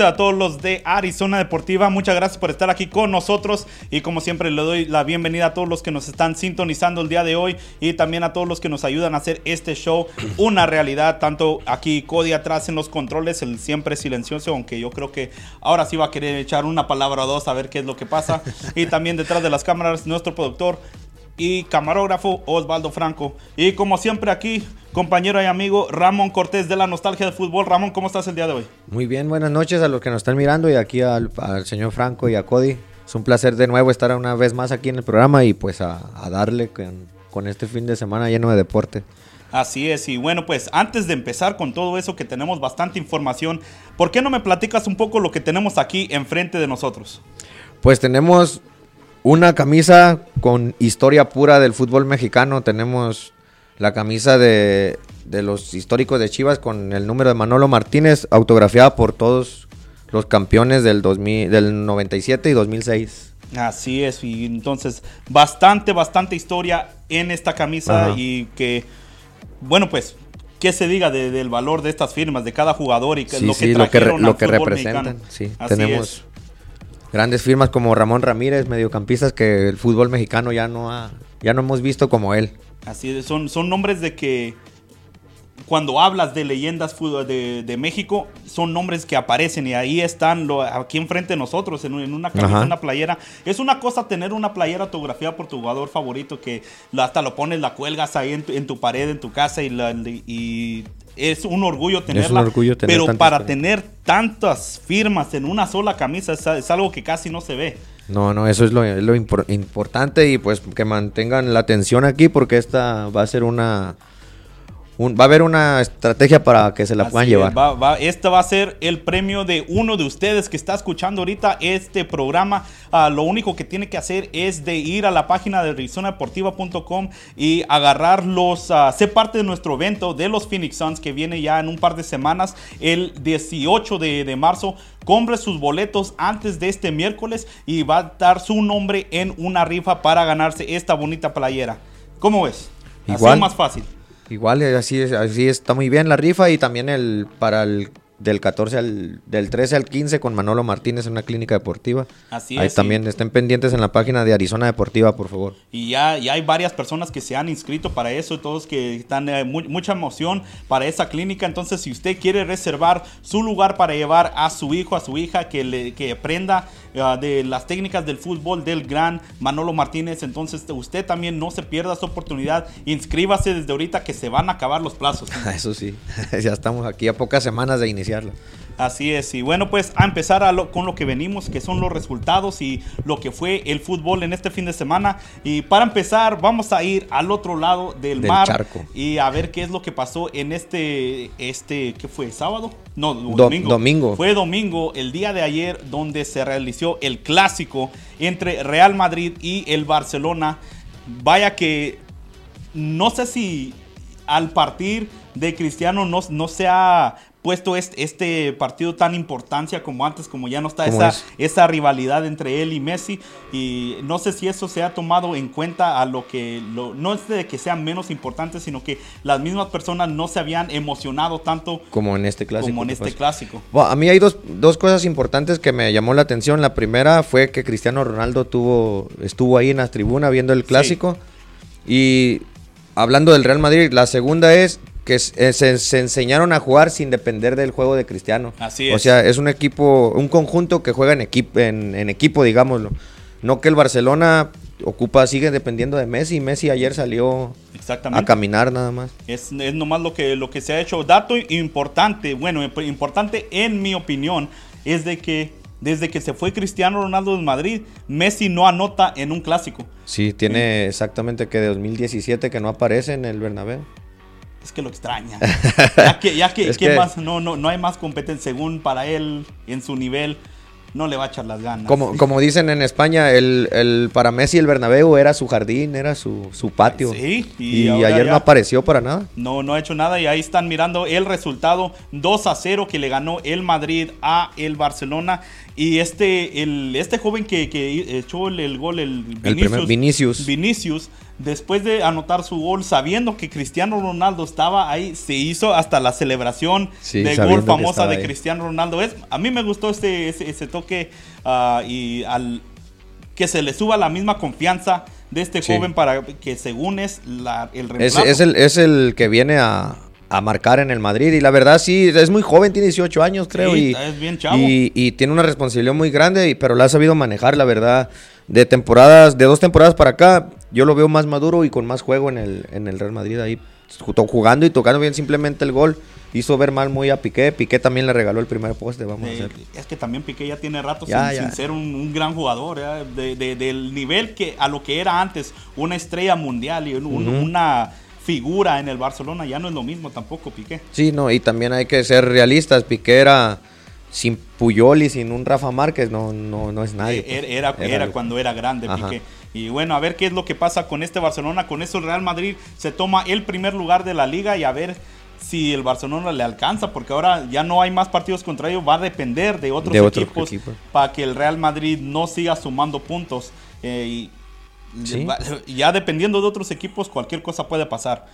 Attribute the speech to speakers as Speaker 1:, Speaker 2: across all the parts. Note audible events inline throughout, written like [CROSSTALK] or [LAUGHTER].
Speaker 1: Noches a todos los de Arizona Deportiva. Muchas gracias por estar aquí con nosotros. Y como siempre, le doy la bienvenida a todos los que nos están sintonizando el día de hoy y también a todos los que nos ayudan a hacer este show [CLEARS THROAT] una realidad. Tanto aquí Cody atrás en los controles, el siempre silencioso, aunque yo creo que ahora sí va a querer echar una palabra o dos a ver qué es lo que pasa. [LAUGHS] Y también detrás de las cámaras, nuestro productor y camarógrafo Osvaldo Franco. Y como siempre aquí, compañero y amigo Ramón Cortés de la Nostalgia del Fútbol. Ramón, ¿cómo estás el día de hoy?
Speaker 2: Muy bien, buenas noches a los que nos están mirando y aquí al, señor Franco y a Cody. Es un placer de nuevo estar una vez más aquí en el programa y pues a, darle con, con este fin de semana lleno de deporte.
Speaker 1: Así es, y bueno, pues antes de empezar con todo eso que tenemos bastante información, ¿por qué no me platicas un poco lo que tenemos aquí enfrente de nosotros?
Speaker 2: Pues tenemos una camisa con historia pura del fútbol mexicano. Tenemos la camisa de, los históricos de Chivas con el número de Manolo Martínez, autografiada por todos los campeones del, 2000, del 97 y 2006.
Speaker 1: Así es, y entonces bastante, bastante historia en esta camisa y que, bueno, pues, ¿qué se diga del valor de estas firmas, de cada jugador y
Speaker 2: lo que, lo que, lo que representan? Sí, tenemos grandes firmas como Ramón Ramírez, mediocampistas que el fútbol mexicano ya no ha, ya no hemos visto como él.
Speaker 1: Así es, son, son nombres de que cuando hablas de leyendas de, de, México, son nombres que aparecen y ahí están lo, aquí enfrente de nosotros, en, una camisa, una playera. Es una cosa tener una playera autografiada por tu jugador favorito que hasta lo pones, la cuelgas ahí en tu, en tu pared, en tu casa y, la, y es un orgullo tenerla. pero para tener tantas firmas en una sola camisa es, algo que casi no se ve.
Speaker 2: No, no, eso es lo, lo importante y pues que mantengan la atención aquí porque esta va a ser una va a haber una estrategia para que se la puedan llevar.
Speaker 1: este va a ser el premio de uno de ustedes que está escuchando ahorita este programa. Ah, lo único que tiene que hacer es de ir a la página de RizonaDeportiva.com y agarrar los, uh, ser parte de nuestro evento de los Phoenix Suns que viene ya en un par de semanas, el 18 de, de marzo. Compre sus boletos antes de este miércoles y va a dar su nombre en una rifa para ganarse esta bonita playera. ¿Cómo ves?
Speaker 2: Igual.
Speaker 1: Así más fácil.
Speaker 2: Igual, así, así está muy bien la rifa y también el para el del 14 al del 13 al 15 con Manolo Martínez en una clínica deportiva. Así es. Ahí también estén pendientes en la página de Arizona Deportiva, por favor.
Speaker 1: Y ya, ya hay varias personas que se han inscrito para eso, todos que están eh, mucha emoción para esa clínica. Entonces, si usted quiere reservar su lugar para llevar a su hijo, a su hija que le que aprenda eh, de las técnicas del fútbol del gran Manolo Martínez, entonces usted también no se pierda esa oportunidad. Inscríbase desde ahorita que se van a acabar los plazos. [LAUGHS]
Speaker 2: Eso sí, [LAUGHS] ya estamos aquí a pocas semanas de iniciar
Speaker 1: Así es, y bueno, pues a empezar con lo que venimos, que son los resultados y lo que fue el fútbol en este fin de semana. Y para empezar, vamos a ir al otro lado del, mar y a ver qué es lo que pasó en este, este, ¿qué fue? ¿Sábado? No, domingo.
Speaker 2: domingo.
Speaker 1: Fue domingo, el día de ayer, donde se realizó el clásico entre Real Madrid y el Barcelona. Vaya que no sé si al partir de Cristiano no, no se ha puesto este, este, partido tan importancia como antes, como ya no está esa, esa rivalidad entre él y Messi. Y no sé si eso se ha tomado en cuenta a lo que, no es de que sean menos importantes, sino que las mismas personas no se habían emocionado tanto
Speaker 2: como en este clásico.
Speaker 1: Como en este clásico.
Speaker 2: a mí hay dos, dos, cosas importantes que me llamó la atención. La primera fue que Cristiano Ronaldo tuvo, estuvo ahí en la tribuna viendo el clásico. Y hablando del Real Madrid, la segunda es que eh, se, enseñaron a jugar sin depender del juego de Cristiano.
Speaker 1: Así es.
Speaker 2: O sea, es un equipo, un conjunto que juega en, equipo, en, equipo, digámoslo. No que el Barcelona ocupa, sigue dependiendo de Messi. Messi ayer salió a caminar nada más.
Speaker 1: Es, es nomás lo que, lo que se ha hecho. Dato importante, bueno, importante en mi opinión, es de que desde que se fue Cristiano Ronaldo de Madrid, Messi no anota en un clásico.
Speaker 2: Sí, tiene exactamente que de 2017 que no aparece en el Bernabéu
Speaker 1: es que lo extraña. [LAUGHS] Ya que, ya que, más, no, no, no hay más competencia según para él en su nivel. No le va a echar las ganas.
Speaker 2: Como, como dicen en España, el, el, para Messi el Bernabéu era su jardín, era su, su patio.
Speaker 1: Sí,
Speaker 2: y, ayer no apareció para nada.
Speaker 1: No, no ha hecho nada y ahí están mirando el resultado 2 a 0 que le ganó el Madrid a el Barcelona. Y este, el, este joven que, que echó el, gol, el
Speaker 2: Vinicius,
Speaker 1: Vinicius después de anotar su gol, sabiendo que Cristiano Ronaldo estaba ahí, se hizo hasta la celebración
Speaker 2: Sí,
Speaker 1: de gol famosa de. Cristiano Ronaldo. Es, a mí me gustó ese, ese, ese toque ah, y al que se le suba la misma confianza de este
Speaker 2: Sí.
Speaker 1: joven para que según es la, el reemplazo.
Speaker 2: Es, es el, es el que viene a, a marcar en el Madrid. Y la verdad, sí, es muy joven, tiene 18 años, creo.
Speaker 1: Sí,
Speaker 2: y,
Speaker 1: es bien chavo.
Speaker 2: y, y tiene una responsabilidad muy grande, y- pero la ha sabido manejar, la verdad. De temporadas, de dos temporadas para acá, yo lo veo más maduro y con más juego en el, en el Real Madrid ahí. ju- Jugando y tocando bien simplemente el gol. Hizo ver mal muy a Piqué. Piqué también le regaló el primer poste, vamos a hacer.
Speaker 1: es que también Piqué ya tiene rato
Speaker 2: Ya,
Speaker 1: sin,
Speaker 2: ya.
Speaker 1: sin ser un, un gran jugador. De- de- del nivel que a lo que era antes, una estrella mundial y un- una figura en el Barcelona, ya no es lo mismo tampoco Piqué.
Speaker 2: Sí, no, y también hay que ser realistas. Piqué era sin Puyol y sin un Rafa Márquez, no, no, no es nadie. Pues.
Speaker 1: Era, era, cuando era grande
Speaker 2: Ajá.
Speaker 1: Piqué. Y bueno, a ver qué es lo que pasa con este Barcelona. Con eso el Real Madrid se toma el primer lugar de la liga y a ver si el Barcelona le alcanza, porque ahora ya no hay más partidos contra ellos, va a depender de otros
Speaker 2: De otros
Speaker 1: equipos
Speaker 2: equipos.
Speaker 1: para que el Real Madrid no siga sumando puntos. Eh, y
Speaker 2: Sí. [LAUGHS]
Speaker 1: ya dependiendo de otros equipos, cualquier cosa puede pasar.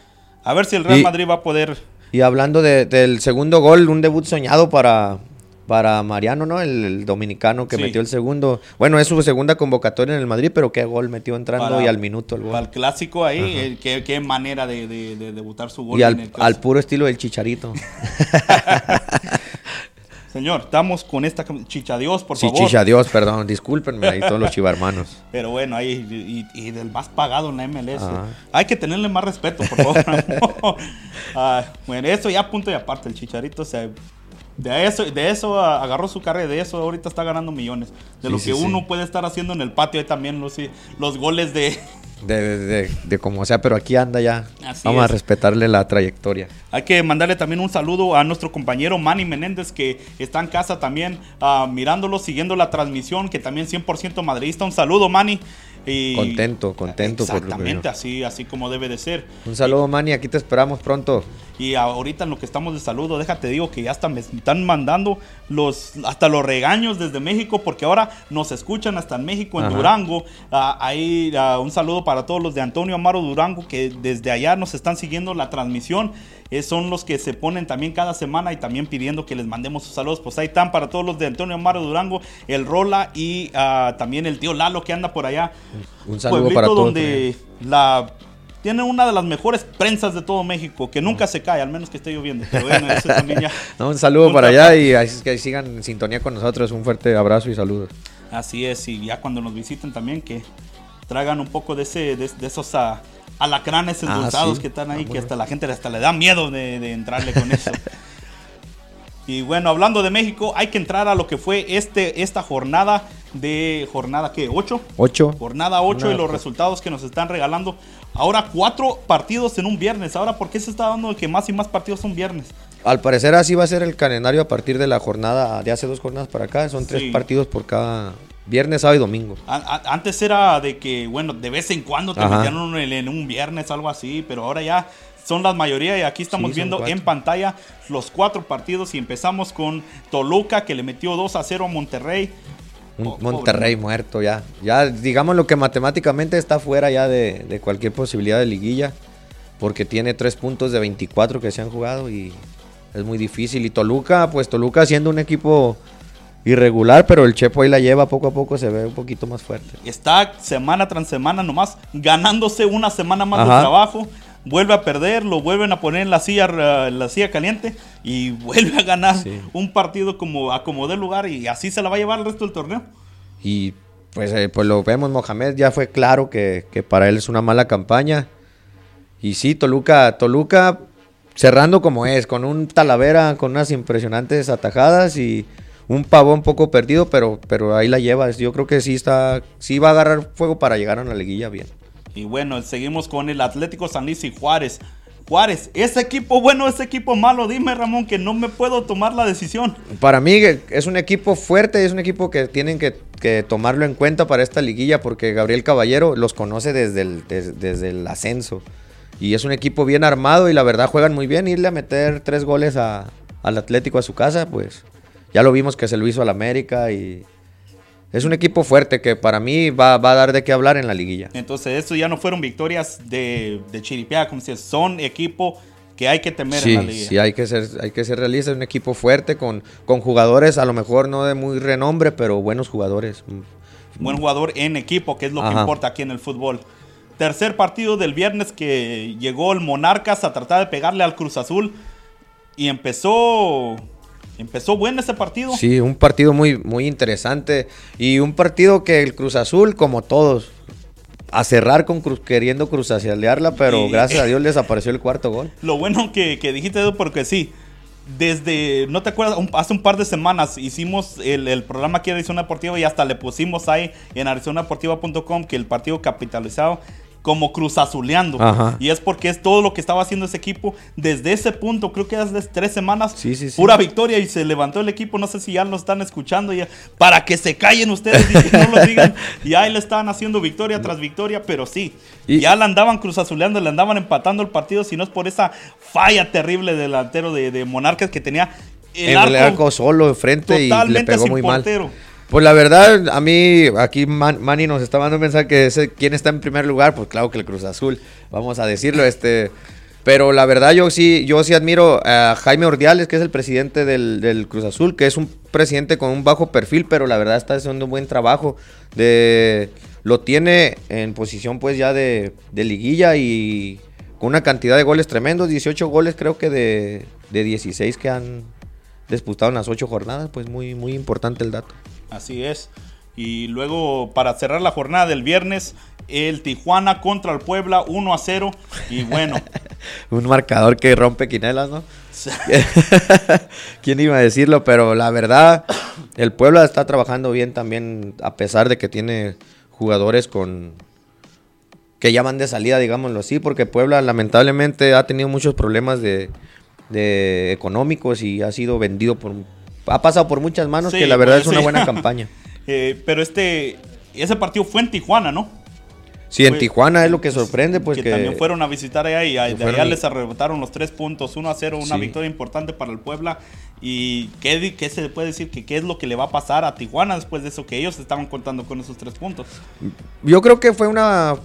Speaker 1: A ver si el Real
Speaker 2: Y-
Speaker 1: Madrid va a poder...
Speaker 2: Y hablando de- del segundo gol, un debut soñado para, para Mariano, ¿no? El, el dominicano que
Speaker 1: Sí.
Speaker 2: metió el segundo. Bueno, es su segunda convocatoria en el Madrid, pero qué gol metió entrando
Speaker 1: Para-
Speaker 2: y al minuto el
Speaker 1: Para el
Speaker 2: gol.
Speaker 1: clásico ahí, eh, qué, qué manera de, de- de debutar su gol.
Speaker 2: Y
Speaker 1: en
Speaker 2: al,
Speaker 1: el
Speaker 2: al puro estilo del chicharito. [LAUGHS] [LAUGHS]
Speaker 1: Señor, estamos con esta chicha Dios, por
Speaker 2: Sí,
Speaker 1: favor.
Speaker 2: chicha Dios, perdón, discúlpenme ahí todos los chivarmanos. [LAUGHS]
Speaker 1: Pero bueno, ahí y, y del más pagado en la MLS.
Speaker 2: Ajá.
Speaker 1: Hay que tenerle más respeto, por favor. [LAUGHS] Ah, bueno, eso ya punto y aparte. El Chicharito se de eso, de eso agarró su carrera, de eso ahorita está ganando millones. De
Speaker 2: Sí,
Speaker 1: lo que
Speaker 2: sí.
Speaker 1: uno puede estar haciendo en el patio, ahí también los, los goles de.
Speaker 2: De, de, de- de como sea, pero aquí anda ya.
Speaker 1: Así
Speaker 2: Vamos a
Speaker 1: es.
Speaker 2: respetarle la trayectoria.
Speaker 1: Hay que mandarle también un saludo a nuestro compañero Manny Menéndez que está en casa también ah, mirándolo, siguiendo la transmisión, que también 100% madridista. Un saludo, Manny. Y-
Speaker 2: Contento, contento por lo que
Speaker 1: Exactamente, así, así como debe de ser.
Speaker 2: Un saludo, Manny, aquí te esperamos pronto.
Speaker 1: Y ahorita en lo que estamos de saludo, déjate digo que ya hasta me están mandando los hasta los regaños desde México porque ahora nos escuchan hasta en México, en
Speaker 2: Ajá.
Speaker 1: Durango. Ah, ahí ah, un saludo para todos los de Antonio Amaro Durango que desde allá nos están siguiendo la transmisión. Eh, son los que se ponen también cada semana y también pidiendo que les mandemos sus saludos. Pues ahí están para todos los de Antonio Amaro Durango, el Rola y ah, también el tío Lalo que anda por allá.
Speaker 2: Un saludo
Speaker 1: Pueblito
Speaker 2: para todos.
Speaker 1: donde la tiene una de las mejores prensas de todo México, que nunca se cae, al menos que esté lloviendo. Pero bueno, también ya. [LAUGHS]
Speaker 2: No, un saludo para allá y que sigan en sintonía con nosotros. Un fuerte abrazo y saludos.
Speaker 1: Así es, y ya cuando nos visiten también, que traigan un poco de ese de, de esos ah, alacranes
Speaker 2: Ah,
Speaker 1: endulzados
Speaker 2: sí.
Speaker 1: que están ahí, que
Speaker 2: Vámonos.
Speaker 1: hasta la gente hasta le da miedo de, de entrarle con eso. [LAUGHS] y bueno, hablando de México, hay que entrar a lo que fue este, esta jornada de jornada que 8
Speaker 2: Ocho.
Speaker 1: Jornada 8
Speaker 2: Una
Speaker 1: y los resultados que nos están regalando. Ahora cuatro partidos en un viernes. Ahora, ¿por qué se está dando que más y más partidos son viernes?
Speaker 2: Al parecer así va a ser el calendario a partir de la jornada de hace dos jornadas para acá. Son tres
Speaker 1: Sí.
Speaker 2: partidos por cada viernes, sábado y domingo.
Speaker 1: A- antes era de que, bueno, de vez en cuando te
Speaker 2: Ajá.
Speaker 1: metían en, en un viernes, algo así, pero ahora ya son la mayoría y aquí estamos
Speaker 2: Sí,
Speaker 1: viendo
Speaker 2: cuatro.
Speaker 1: en pantalla los cuatro partidos y empezamos con Toluca que le metió 2 a 0 a Monterrey.
Speaker 2: Un
Speaker 1: Oh,
Speaker 2: Monterrey muerto ya. Ya digamos lo que matemáticamente está fuera ya de, de cualquier posibilidad de liguilla. Porque tiene tres puntos de 24 que se han jugado y es muy difícil. Y Toluca, pues Toluca siendo un equipo irregular, pero el Chepo ahí la lleva poco a poco, se ve un poquito más fuerte.
Speaker 1: Está semana tras semana nomás ganándose una semana más de trabajo. Vuelve a perder, lo vuelven a poner en la silla, eh, en la silla caliente y [LAUGHS] vuelve a ganar
Speaker 2: Sí.
Speaker 1: un partido como acomodé el lugar y así se la va a llevar el resto del torneo.
Speaker 2: Y pues, eh, pues lo vemos, Mohamed ya fue claro que, que para él es una mala campaña. Y sí, Toluca, Toluca cerrando como es, con un Talavera, con unas impresionantes atajadas y un pavón poco perdido, pero, pero ahí la lleva. Yo creo que sí está, sí va a agarrar fuego para llegar a una liguilla bien.
Speaker 1: Y bueno, seguimos con el Atlético San Luis y Juárez. Juárez, ese equipo bueno, ese equipo malo, dime Ramón que no me puedo tomar la decisión.
Speaker 2: Para mí es un equipo fuerte, es un equipo que tienen que, tomarlo en cuenta para esta liguilla porque Gabriel Caballero los conoce desde el, des- desde el ascenso. Y es un equipo bien armado y la verdad juegan muy bien. Irle a meter tres goles al Atlético a su casa, pues ya lo vimos que se lo hizo al América y es un equipo fuerte que para mí va, va a dar de qué hablar en la liguilla.
Speaker 1: Entonces, esto ya no fueron victorias de, de chiripiada, como si son equipo que hay que temer
Speaker 2: sí,
Speaker 1: en la liga.
Speaker 2: Sí, hay que ser, hay que ser realistas, un equipo fuerte con, con jugadores, a lo mejor no de muy renombre, pero buenos jugadores.
Speaker 1: Buen jugador en equipo, que es lo que importa aquí en el fútbol. Tercer partido del viernes que llegó el Monarcas a tratar de pegarle al Cruz Azul y empezó empezó bueno ese partido.
Speaker 2: Sí, un partido muy, muy interesante y un partido que el Cruz Azul, como todos, a cerrar con Cruz, queriendo Cruz Azalearla, pero
Speaker 1: Y-
Speaker 2: gracias a Dios les [LAUGHS] apareció el cuarto gol.
Speaker 1: Lo bueno que, que dijiste, Edu, porque sí, desde, ¿no te acuerdas? Un- hace un par de semanas hicimos el, el programa aquí de Arizona Deportiva y hasta le pusimos ahí en arizonadeportiva.com que el partido capitalizado como Cruz Azuleando.
Speaker 2: Ajá.
Speaker 1: Y es porque es todo lo que estaba haciendo ese equipo desde ese punto, creo que hace tres semanas,
Speaker 2: Sí, sí, sí.
Speaker 1: pura victoria y se levantó el equipo, no sé si ya lo están escuchando, ya, para que se callen ustedes y que no lo digan. Y ahí le estaban haciendo victoria tras victoria, pero sí,
Speaker 2: Y-
Speaker 1: ya la andaban Cruz Azuleando, le andaban empatando el partido, si no es por esa falla terrible del delantero de, de Monarcas que tenía el,
Speaker 2: en
Speaker 1: arco,
Speaker 2: el arco solo de frente y le
Speaker 1: totalmente
Speaker 2: pegó
Speaker 1: sin
Speaker 2: muy mal. Pues la verdad, a mí, aquí Man- nos está dando a pensar que quién está en primer lugar, pues claro que el Cruz Azul, vamos a decirlo, este, pero la verdad yo sí, yo sí admiro a Jaime Ordiales, que es el presidente del, Cruz Azul, que es un presidente con un bajo perfil, pero la verdad está haciendo un buen trabajo, de, lo tiene en posición pues ya de, de liguilla y con una cantidad de goles tremendos, 18 goles creo que de, de 16 que han disputado en las 8 jornadas, pues muy, muy importante el dato.
Speaker 1: Así es. Y luego, para cerrar la jornada del viernes, el Tijuana contra el Puebla 1 a 0. Y bueno, [LAUGHS]
Speaker 2: Un marcador que rompe quinelas, ¿no? [LAUGHS] ¿Quién iba a decirlo? Pero la verdad, el Puebla está trabajando bien también, a pesar de que tiene jugadores con que ya van de salida, digámoslo así, porque Puebla lamentablemente ha tenido muchos problemas de, de económicos y ha sido vendido por ha pasado por muchas manos
Speaker 1: Sí,
Speaker 2: que la verdad
Speaker 1: pues,
Speaker 2: es una
Speaker 1: sí.
Speaker 2: buena [LAUGHS] campaña.
Speaker 1: eh, pero este, ese partido fue en Tijuana, ¿no?
Speaker 2: Sí, en
Speaker 1: Fue-
Speaker 2: Tijuana es lo que sorprende, pues
Speaker 1: que,
Speaker 2: que,
Speaker 1: también fueron a visitar allá y de allá
Speaker 2: fueron
Speaker 1: les arrebataron los tres puntos, 1 a 0, una
Speaker 2: Sí.
Speaker 1: victoria importante para el Puebla. ¿Y qué, qué se puede decir? que ¿Qué es lo que le va a pasar a Tijuana después de eso? Que ellos estaban contando con esos tres puntos.
Speaker 2: Yo creo que fue una.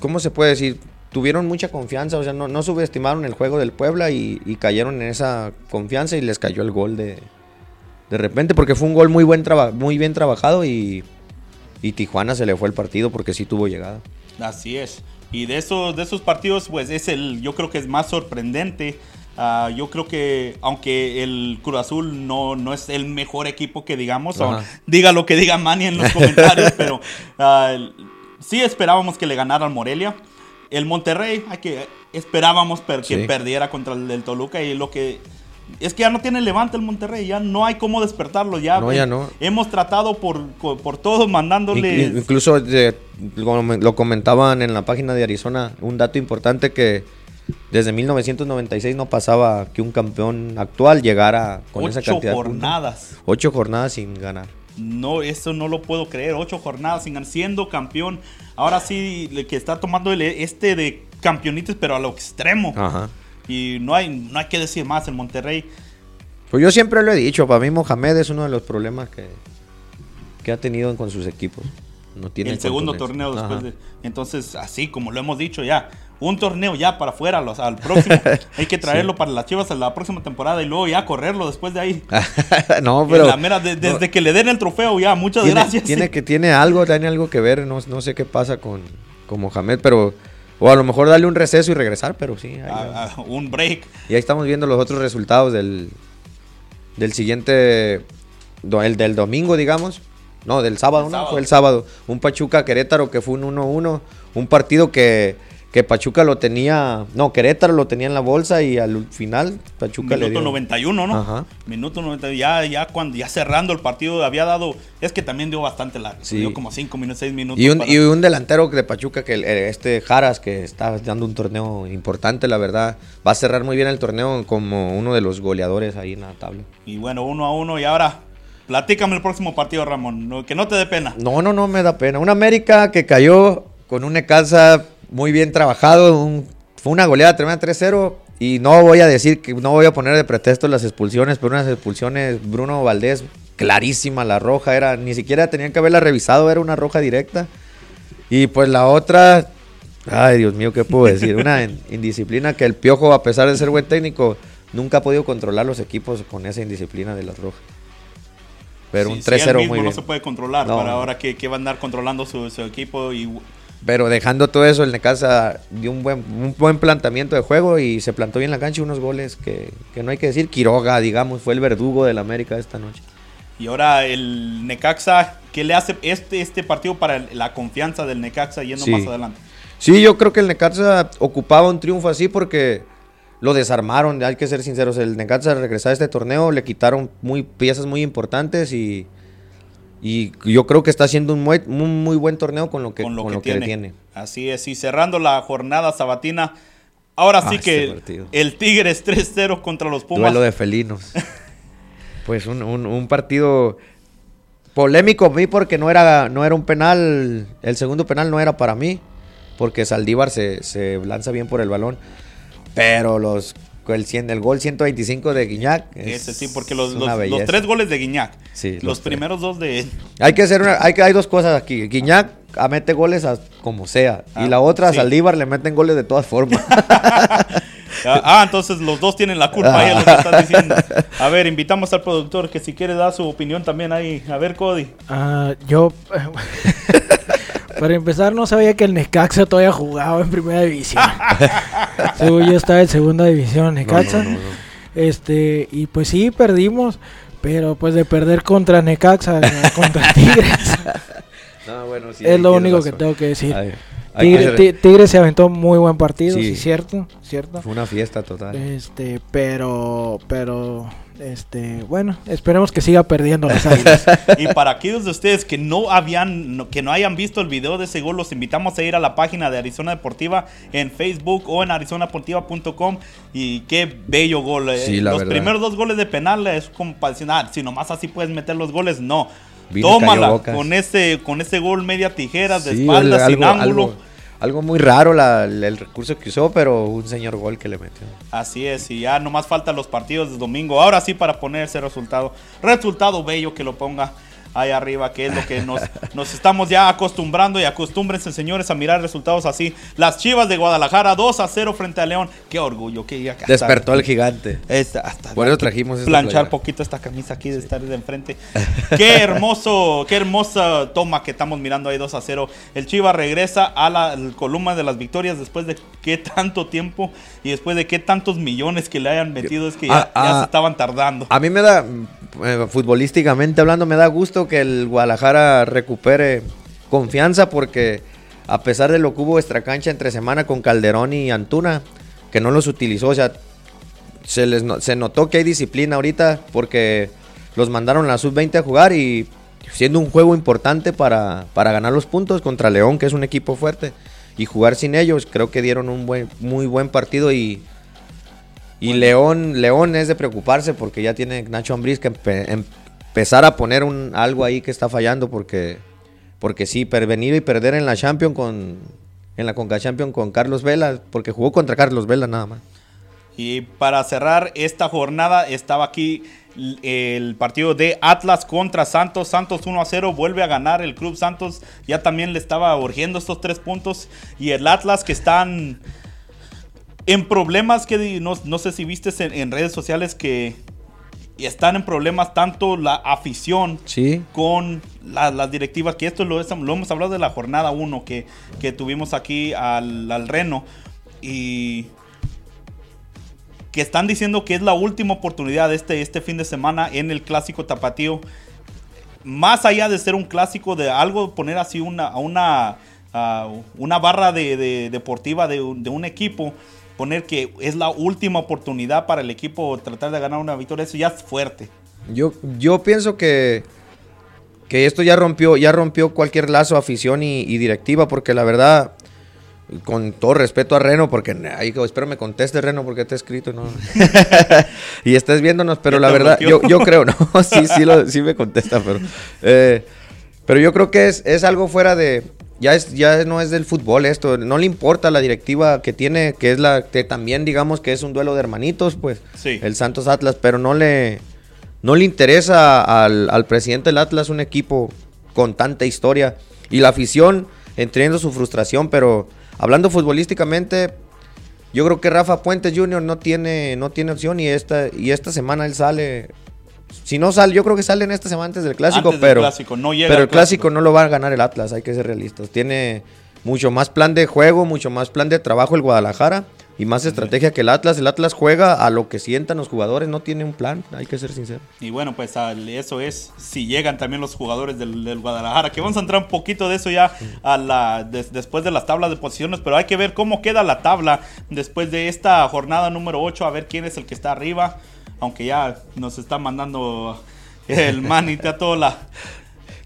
Speaker 2: ¿Cómo se puede decir? Tuvieron mucha confianza, o sea, no, no subestimaron el juego del Puebla y, y cayeron en esa confianza y les cayó el gol de, de repente, porque fue un gol muy, buen traba- muy bien trabajado y, y Tijuana se le fue el partido porque sí tuvo llegada.
Speaker 1: Así es. Y de esos, de esos partidos, pues es el, yo creo que es más sorprendente. Ah, yo creo que, aunque el Cruz Azul no, no es el mejor equipo que digamos, o diga lo que diga Manny en los comentarios, [LAUGHS] pero ah, sí esperábamos que le ganara al Morelia. El Monterrey, hay que, esperábamos per- que
Speaker 2: Sí.
Speaker 1: perdiera contra el del Toluca y lo que... Es que ya no tiene levante el Monterrey, ya no hay cómo despertarlo. Ya,
Speaker 2: No, ya no.
Speaker 1: Hemos tratado por, por todo mandándole...
Speaker 2: Inclu- Incluso eh, lo, comentaban en la página de Arizona, un dato importante que desde 1996 no pasaba que un campeón actual llegara con esa
Speaker 1: ocho
Speaker 2: cantidad de puntos.
Speaker 1: jornadas.
Speaker 2: Ocho jornadas sin ganar.
Speaker 1: No, eso no lo puedo creer. Ocho jornadas sin siendo campeón. Ahora sí, que está tomando el, este de campeonitis, pero a lo extremo.
Speaker 2: Ajá.
Speaker 1: Y no hay, no hay que decir más. El Monterrey,
Speaker 2: Pues yo siempre lo he dicho, para mí Mohamed es uno de los problemas que, que ha tenido con sus equipos. No tiene
Speaker 1: el segundo torneo después
Speaker 2: Ajá.
Speaker 1: de. Entonces, así como lo hemos dicho ya. Un torneo ya para afuera, los, al próximo. [LAUGHS] Hay que traerlo para las chivas a la próxima temporada y luego ya correrlo después de ahí. [LAUGHS]
Speaker 2: no, pero
Speaker 1: la mera- de- desde que le den el trofeo ya, muchas
Speaker 2: tiene,
Speaker 1: gracias.
Speaker 2: tiene que tiene algo, tiene algo que ver, no, no sé qué pasa con, con Mohamed, pero o a lo mejor darle un receso y regresar, pero sí. ahí.
Speaker 1: Ah, ah, un break.
Speaker 2: Y ahí estamos viendo los otros resultados del, del siguiente, el del domingo, digamos. No, del sábado,
Speaker 1: El
Speaker 2: ¿no?
Speaker 1: sábado.
Speaker 2: Fue el sábado. Un Pachuca Querétaro que fue un 1-1. Un partido que, que Pachuca lo tenía. No, Querétaro lo tenía en la bolsa y al final Pachuca le
Speaker 1: Minuto
Speaker 2: dio.
Speaker 1: 91, ¿no?
Speaker 2: Ajá.
Speaker 1: Minuto 91. Ya, ya, cuando, ya cerrando el partido había dado. Es que también dio bastante largo.
Speaker 2: Sí.
Speaker 1: Dio como 5 minutos, 6 minutos.
Speaker 2: Y un,
Speaker 1: para-
Speaker 2: y un delantero de Pachuca, que el- este Jaras, que está dando un torneo importante, la verdad. Va a cerrar muy bien el torneo como uno de los goleadores ahí en la tabla.
Speaker 1: y bueno, uno a uno. Y ahora, platícame el próximo partido, Ramón. que no te dé pena.
Speaker 2: No, no, no me da pena. Un América que cayó con un Necaxa muy bien trabajado. fue una goleada tremenda 3-0. y no voy a decir que no voy a poner de pretexto las expulsiones, pero unas expulsiones, Bruno Valdés, clarísima la roja, era, ni siquiera tenían que haberla revisado, era una roja directa. Y pues la otra, ay Dios mío, ¿qué puedo decir? Una [LAUGHS] indisciplina que el Piojo, a pesar de ser buen técnico, nunca ha podido controlar los equipos con esa indisciplina de las rojas.
Speaker 1: Pero un 3-0 muy bien. no se puede controlar para ahora que, va a andar controlando su, equipo y
Speaker 2: pero dejando todo eso, el Necaxa dio un buen, un buen planteamiento de juego y se plantó bien la cancha unos goles que, que, no hay que decir. Quiroga, digamos, fue el verdugo del América esta noche.
Speaker 1: Y ahora el Necaxa, ¿qué le hace este, este partido para la confianza del Necaxa yendo más adelante?
Speaker 2: Sí, yo creo que el Necaxa ocupaba un triunfo así porque lo desarmaron, hay que ser sinceros. El Necaxa regresar a este torneo le quitaron muy, piezas muy importantes y, y yo creo que está haciendo un muy, muy, buen torneo con lo que, con lo, que, tiene.
Speaker 1: Así es, y cerrando la jornada sabatina, ahora sí ah, que el, Tigres [LAUGHS] 3-0 contra los Pumas.
Speaker 2: Duelo de felinos. [LAUGHS] pues un, partido polémico a mí porque no era, no era un penal, el segundo penal no era para mí, porque Saldívar se, se lanza bien por el balón, pero los el, 100, el gol 125 de Guiñac.
Speaker 1: Ese sí, porque los, los, tres goles de Guiñac. Sí, los, primeros dos de él.
Speaker 2: Hay que hacer hay, hay dos cosas aquí. Guiñac mete goles a, como sea. y la otra, a Saldívar, le meten goles de todas formas. [LAUGHS]
Speaker 1: Ah, ah, entonces los dos tienen la culpa, ahí lo que diciendo. A ver, invitamos al productor que si quiere dar su opinión también ahí. A ver, Cody.
Speaker 3: Ah, yo. [LAUGHS] [LAUGHS] Para empezar, no sabía que el Necaxa todavía jugaba en primera división. [LAUGHS] Según yo estaba en segunda división Necaxa. este, y pues sí, perdimos. Pero pues de perder contra Necaxa, contra [LAUGHS] Tigres. es lo único que tengo que decir. Tigre, se aventó muy buen partido, sí. cierto, cierto.
Speaker 2: Fue una fiesta total.
Speaker 3: Este, pero, pero, este, bueno, esperemos que siga perdiendo las águilas. [LAUGHS]
Speaker 1: y para aquellos de ustedes que no habían, que no hayan visto el video de ese gol, los invitamos a ir a la página de Arizona Deportiva en Facebook o en arizonadeportiva.com y qué bello gol. Eh. los primeros dos goles de penal es como para decir, ah, si nomás así puedes meter los goles, no Tómala con ese, con ese gol media tijeras de espalda, sin ángulo.
Speaker 2: Algo, muy raro el recurso que usó, pero un señor gol que le metió.
Speaker 1: Así es, y ya nomás faltan los partidos de domingo. Ahora sí para poner ese resultado. Resultado bello que lo ponga ahí arriba, que es lo que nos, nos estamos ya acostumbrando y acostúmbrense, señores, a mirar resultados así. Las Chivas de Guadalajara 2 a 0 frente a León. Qué orgullo, que
Speaker 2: Despertó el gigante.
Speaker 1: hasta
Speaker 2: Por eso trajimos
Speaker 1: planchar poquito esta camisa aquí de estar de enfrente. [LAUGHS] Qué hermoso, qué hermosa toma que estamos mirando ahí 2 a 0. El Chivas regresa a la columna de las victorias después de qué tanto tiempo y después de qué tantos millones que le hayan metido es que ya, ah, se ah, estaban tardando.
Speaker 2: A mí me da eh, futbolísticamente hablando me da gusto que el Guadalajara recupere confianza porque a pesar de lo que hubo extra cancha entre semana con Calderón y Antuna, que no los utilizó, o sea, se, les, se notó que hay disciplina ahorita porque los mandaron a la sub-20 a jugar y siendo un juego importante para, para, ganar los puntos contra León, que es un equipo fuerte, y jugar sin ellos, creo que dieron un buen, muy buen partido y, y León, León es de preocuparse porque ya tiene Nacho Ambriz que empezar a poner un, algo ahí que está fallando porque, porque sí, pervenir y perder en la Champions con en la Conca Champions con Carlos Vela, porque jugó contra Carlos Vela nada más.
Speaker 1: Y para cerrar esta jornada estaba aquí el partido de Atlas contra Santos. Santos 1 a 0 vuelve a ganar el Club Santos. Ya también le estaba urgiendo estos tres puntos. Y el Atlas que están en problemas que no, no sé si viste en redes sociales que están en problemas tanto la afición con las directivas, que esto lo, lo, hemos hablado de la jornada 1 que, que, tuvimos aquí al, al, Reno, y que están diciendo que es la última oportunidad este, este fin de semana en el clásico tapatío. Más allá de ser un clásico de algo, poner así una, una, una barra de, deportiva de, de un equipo poner que es la última oportunidad para el equipo tratar de ganar una victoria, eso ya es fuerte.
Speaker 2: Yo, yo pienso que, que esto ya rompió, ya rompió cualquier lazo, afición y, directiva, porque la verdad, con todo respeto a Reno, porque ahí espero me conteste Reno porque está escrito, ¿no? [LAUGHS] [LAUGHS] y estés viéndonos, pero la verdad, yo, yo, [LAUGHS] creo, no, sí, sí, sí me contesta, pero, eh, pero yo creo que es, es algo fuera de, ya es ya no es del fútbol esto, no le importa la directiva que tiene, que es la que también digamos que es un duelo de hermanitos, pues
Speaker 1: Sí.
Speaker 2: el Santos Atlas, pero no le no le interesa al, al presidente del Atlas un equipo con tanta historia y la afición entiendo su frustración, pero hablando futbolísticamente yo creo que Rafa Puentes Jr. no tiene no tiene opción y esta y esta semana él sale si no sale, yo creo que sale en esta semana antes del clásico,
Speaker 1: Antes del
Speaker 2: pero
Speaker 1: clásico, no llega
Speaker 2: pero el clásico
Speaker 1: clásico.
Speaker 2: no lo va a ganar el Atlas, hay que ser realistas. Tiene mucho más plan de juego, mucho más plan de trabajo el Guadalajara y más estrategia que el Atlas. El Atlas juega a lo que sientan los jugadores, no tiene un plan, hay que ser sinceros.
Speaker 1: Y bueno, pues eso es si llegan también los jugadores del, del Guadalajara, que vamos a entrar un poquito de eso ya a la des- después de las tablas de posiciones, pero hay que ver cómo queda la tabla después de esta jornada número 8, a ver quién es el que está arriba, aunque ya nos está mandando el manita toda la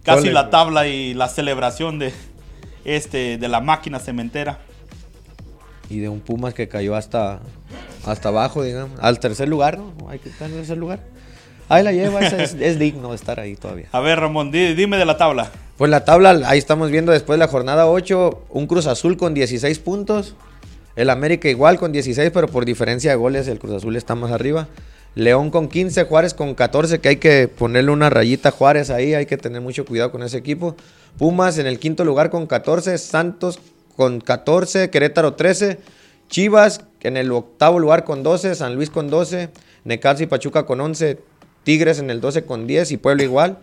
Speaker 1: casi la tabla y la celebración de este de la máquina cementera.
Speaker 2: Y de un Pumas que cayó hasta, hasta abajo, digamos, al tercer lugar, ¿no? Hay que estar en tercer lugar. Ahí la lleva, es, es- es digno de estar ahí todavía.
Speaker 1: A ver, Ramón, di- dime de la tabla.
Speaker 2: Pues la tabla, ahí estamos viendo después de la jornada 8, un Cruz Azul con 16 puntos. El América igual con 16, pero por diferencia de goles el Cruz Azul está más arriba. León con 15, Juárez con 14, que hay que ponerle una rayita a Juárez ahí, hay que tener mucho cuidado con ese equipo. Pumas en el quinto lugar con 14, Santos con 14, Querétaro 13, Chivas en el octavo lugar con 12, San Luis con 12, Necaxa y Pachuca con 11, Tigres en el 12 con 10 y Puebla igual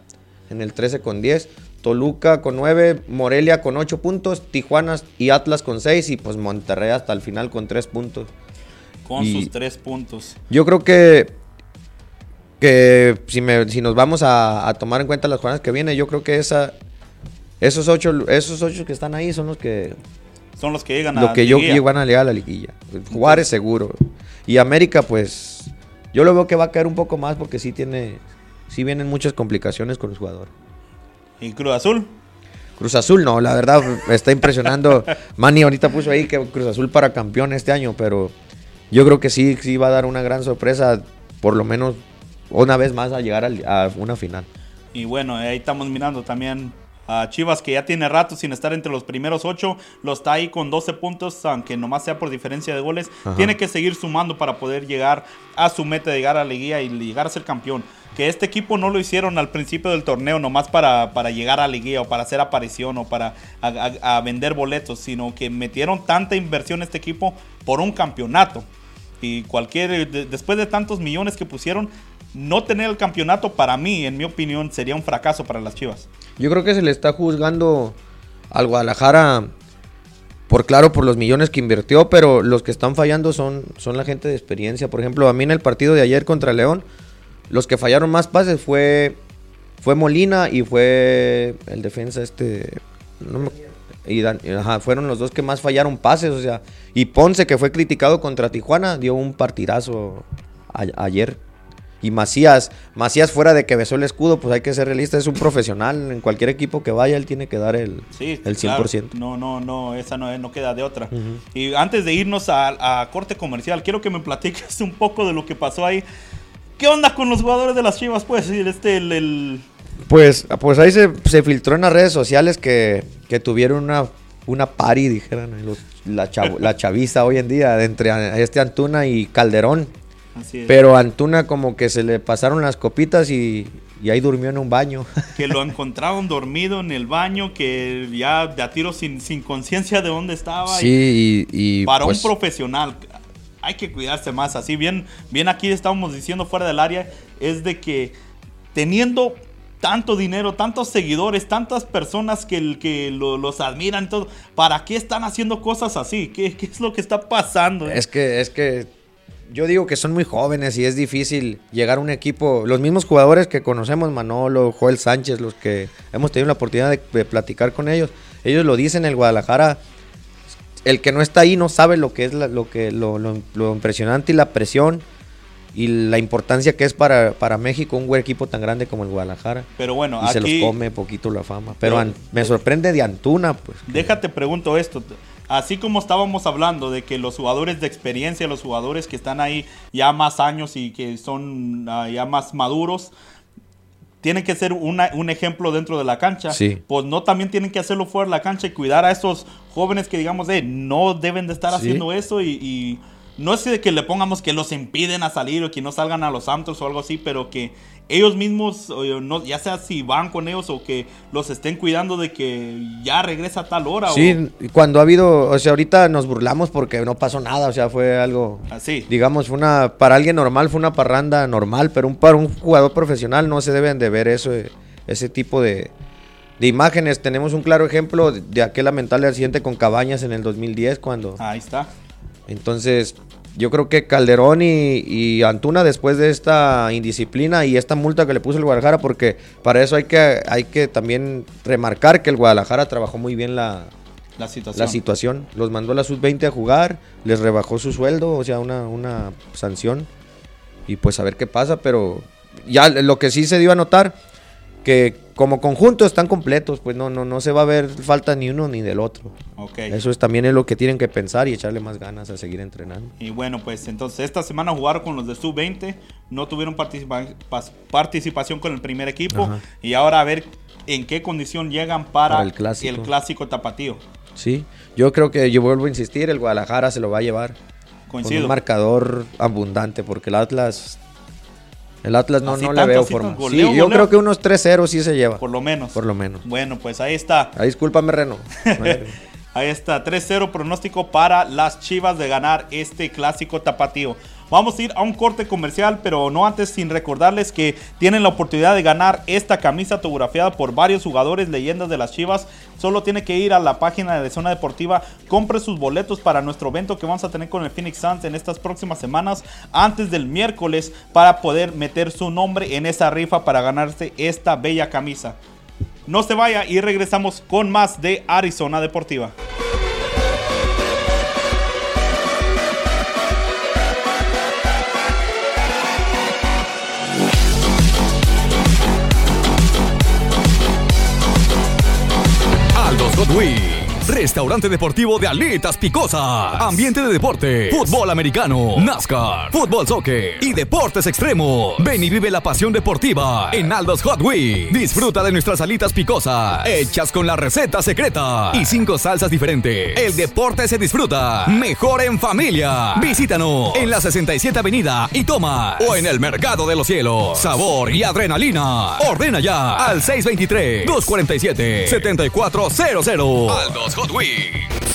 Speaker 2: en el 13 con 10. Toluca con 9, Morelia con 8 puntos, Tijuana y Atlas con 6 y pues Monterrey hasta el final con 3 puntos.
Speaker 1: Con
Speaker 2: Y-
Speaker 1: sus tres puntos.
Speaker 2: Yo creo que, que si, me- si nos vamos a, a tomar en cuenta las jornadas que vienen, yo creo que esa, esos, ocho, esos ocho que están ahí son los que,
Speaker 1: Son los que llegan a
Speaker 2: lo que yo
Speaker 1: liguilla.
Speaker 2: yo van a llegar a la liguilla. Juárez seguro. Y América pues yo lo veo que va a caer un poco más porque sí tiene, sí vienen muchas complicaciones con los jugadores.
Speaker 1: ¿Y Cruz Azul?
Speaker 2: Cruz Azul no, la verdad me está impresionando. [LAUGHS] Manny ahorita puso ahí que Cruz Azul para campeón este año, pero yo creo que sí, sí va a dar una gran sorpresa, por lo menos una vez más a llegar a una final.
Speaker 1: Y bueno, ahí estamos mirando también a Chivas, que ya tiene rato sin estar entre los primeros ocho. Lo está ahí con 12 puntos, aunque nomás sea por diferencia de goles.
Speaker 2: Ajá.
Speaker 1: Tiene que seguir sumando para poder llegar a su meta de llegar a la liguilla y llegar a ser campeón. Que este equipo no lo hicieron al principio del torneo nomás para, para llegar a la liguilla o para hacer aparición o para a, a- a vender boletos, sino que metieron tanta inversión este equipo por un campeonato. Y cualquier, de- después de tantos millones que pusieron, no tener el campeonato para mí, en mi opinión, sería un fracaso para las Chivas.
Speaker 2: Yo creo que se le está juzgando al Guadalajara por claro por los millones que invirtió, pero los que están fallando son, son la gente de experiencia. Por ejemplo, a mí en el partido de ayer contra León, los que fallaron más pases fue, fue Molina y fue el defensa este... y fueron los dos que más fallaron pases, o sea, y Ponce que fue criticado contra Tijuana dio un partidazo ayer. Y Macías, Macías fuera de que besó el escudo, pues hay que ser realista, es un profesional, en cualquier equipo que vaya él tiene que dar el,
Speaker 1: Sí,
Speaker 2: el
Speaker 1: claro.
Speaker 2: 100%.
Speaker 1: No, no, no, esa no, es- no queda de otra. Y antes de irnos a, a corte comercial, quiero que me platiques un poco de lo que pasó ahí. ¿Qué onda con los jugadores de las Chivas? Pues este, el, el-
Speaker 2: Pues, pues ahí se, se filtró en las redes sociales que, que tuvieron una, una party, dijeran los- la, chavo- la chaviza hoy en día, entre este Antuna y Calderón.
Speaker 1: Así es,
Speaker 2: Pero a Antuna como que se le pasaron las copitas y, y ahí durmió en un baño. [LAUGHS]
Speaker 1: que lo encontraron dormido en el baño, que ya de a tiro sin, sin conciencia de dónde estaba.
Speaker 2: sí, y, y,
Speaker 1: para
Speaker 2: pues,
Speaker 1: un profesional hay que cuidarse más. Así bien, bien aquí estábamos diciendo fuera del área, es de que teniendo tanto dinero, tantos seguidores, tantas personas que, que lo- los admiran, todo, ¿para qué están haciendo cosas así? ¿Qué, qué es lo que está pasando?
Speaker 2: Es que, es que yo digo que son muy jóvenes y es difícil llegar a un equipo. Los mismos jugadores que conocemos, Manolo, Joel Sánchez, los que hemos tenido la oportunidad de, de platicar con ellos, ellos lo dicen en el Guadalajara. El que no está ahí no sabe lo que es la- lo que lo, lo- lo impresionante y la presión y la importancia que es para, para México un buen equipo tan grande como el Guadalajara.
Speaker 1: Pero bueno,
Speaker 2: y se
Speaker 1: aquí
Speaker 2: los come poquito la fama. Pero
Speaker 1: Pero-
Speaker 2: an- me sorprende de Antuna, pues.
Speaker 1: Déjate pregunto esto. Así como estábamos hablando de que los jugadores de experiencia, los jugadores que están ahí ya más años y que son ah, ya más maduros, tienen que ser una- un ejemplo dentro de la cancha,
Speaker 2: Sí.
Speaker 1: pues no también tienen que hacerlo fuera de la cancha y cuidar a esos jóvenes que digamos, eh, no deben de estar
Speaker 2: Sí.
Speaker 1: haciendo eso y, y no es de que le pongamos que los impiden a salir o que no salgan a los antros o algo así, pero que ellos mismos, no, ya sea si van con ellos o que los estén cuidando de que ya regresa a tal hora
Speaker 2: Sí, cuando ha habido, o sea, ahorita nos burlamos porque no pasó nada, o sea, fue algo,
Speaker 1: así.
Speaker 2: digamos, fue una, para alguien normal fue una parranda normal, pero un, para un jugador profesional no se deben de ver eso, eh, ese tipo de, de imágenes. Tenemos un claro ejemplo de, de aquel lamentable accidente con Cabañas en el 2010 cuando...
Speaker 1: Ahí está.
Speaker 2: Entonces, yo creo que Calderón y, y Antuna después de esta indisciplina y esta multa que le puso el Guadalajara, porque para eso hay que, hay que también remarcar que el Guadalajara trabajó muy bien la,
Speaker 1: La situación.
Speaker 2: la situación. Los mandó a la sub-20 a jugar, les rebajó su sueldo, o sea, una, una sanción. Y pues a ver qué pasa, pero ya lo que sí se dio a notar, que como conjunto están completos, pues no, no, no se va a ver falta ni uno ni del otro.
Speaker 1: Ok.
Speaker 2: Eso es, también es lo que tienen que pensar y echarle más ganas a seguir entrenando.
Speaker 1: Y bueno, pues entonces esta semana jugaron con los de sub-20, no tuvieron participa- participación con el primer equipo
Speaker 2: Ajá.
Speaker 1: y ahora a ver en qué condición llegan para,
Speaker 2: Para el clásico.
Speaker 1: el clásico tapatío.
Speaker 2: Sí, yo creo que yo vuelvo a insistir, el Guadalajara se lo va a llevar con
Speaker 1: Coincido.
Speaker 2: un marcador abundante, porque el Atlas, el Atlas no,
Speaker 1: Así
Speaker 2: no le veo forma.
Speaker 1: goleo,
Speaker 2: sí, yo
Speaker 1: goleo.
Speaker 2: creo que unos 3-0 sí se lleva,
Speaker 1: Por lo menos.
Speaker 2: por lo menos.
Speaker 1: Bueno, pues ahí está.
Speaker 2: Ah, discúlpame, Reno. [LAUGHS]
Speaker 1: Ahí está, 3-0 pronóstico para las Chivas de ganar este clásico tapatío. Vamos a ir a un corte comercial, pero no antes sin recordarles que tienen la oportunidad de ganar esta camisa autografiada por varios jugadores leyendas de las Chivas. Solo tiene que ir a la página de Zona Deportiva, compre sus boletos para nuestro evento que vamos a tener con el Phoenix Suns en estas próximas semanas, antes del miércoles, para poder meter su nombre en esa rifa para ganarse esta bella camisa. No se vaya y regresamos con más de Arizona Deportiva.
Speaker 4: Aldos Hot Wings. Restaurante deportivo de alitas picosas. Ambiente de deporte. Fútbol americano. NASCAR. Fútbol soccer. Y deportes extremos. Ven y vive la pasión deportiva en Aldos Hot Wings. Disfruta de nuestras alitas picosas. Hechas con la receta secreta. Y cinco salsas diferentes. El deporte se disfruta. Mejor en familia. Visítanos en la 67 Avenida y toma. O en el Mercado de los Cielos. Sabor y adrenalina. Ordena ya al 623-247-7400. Aldos Hot Wings.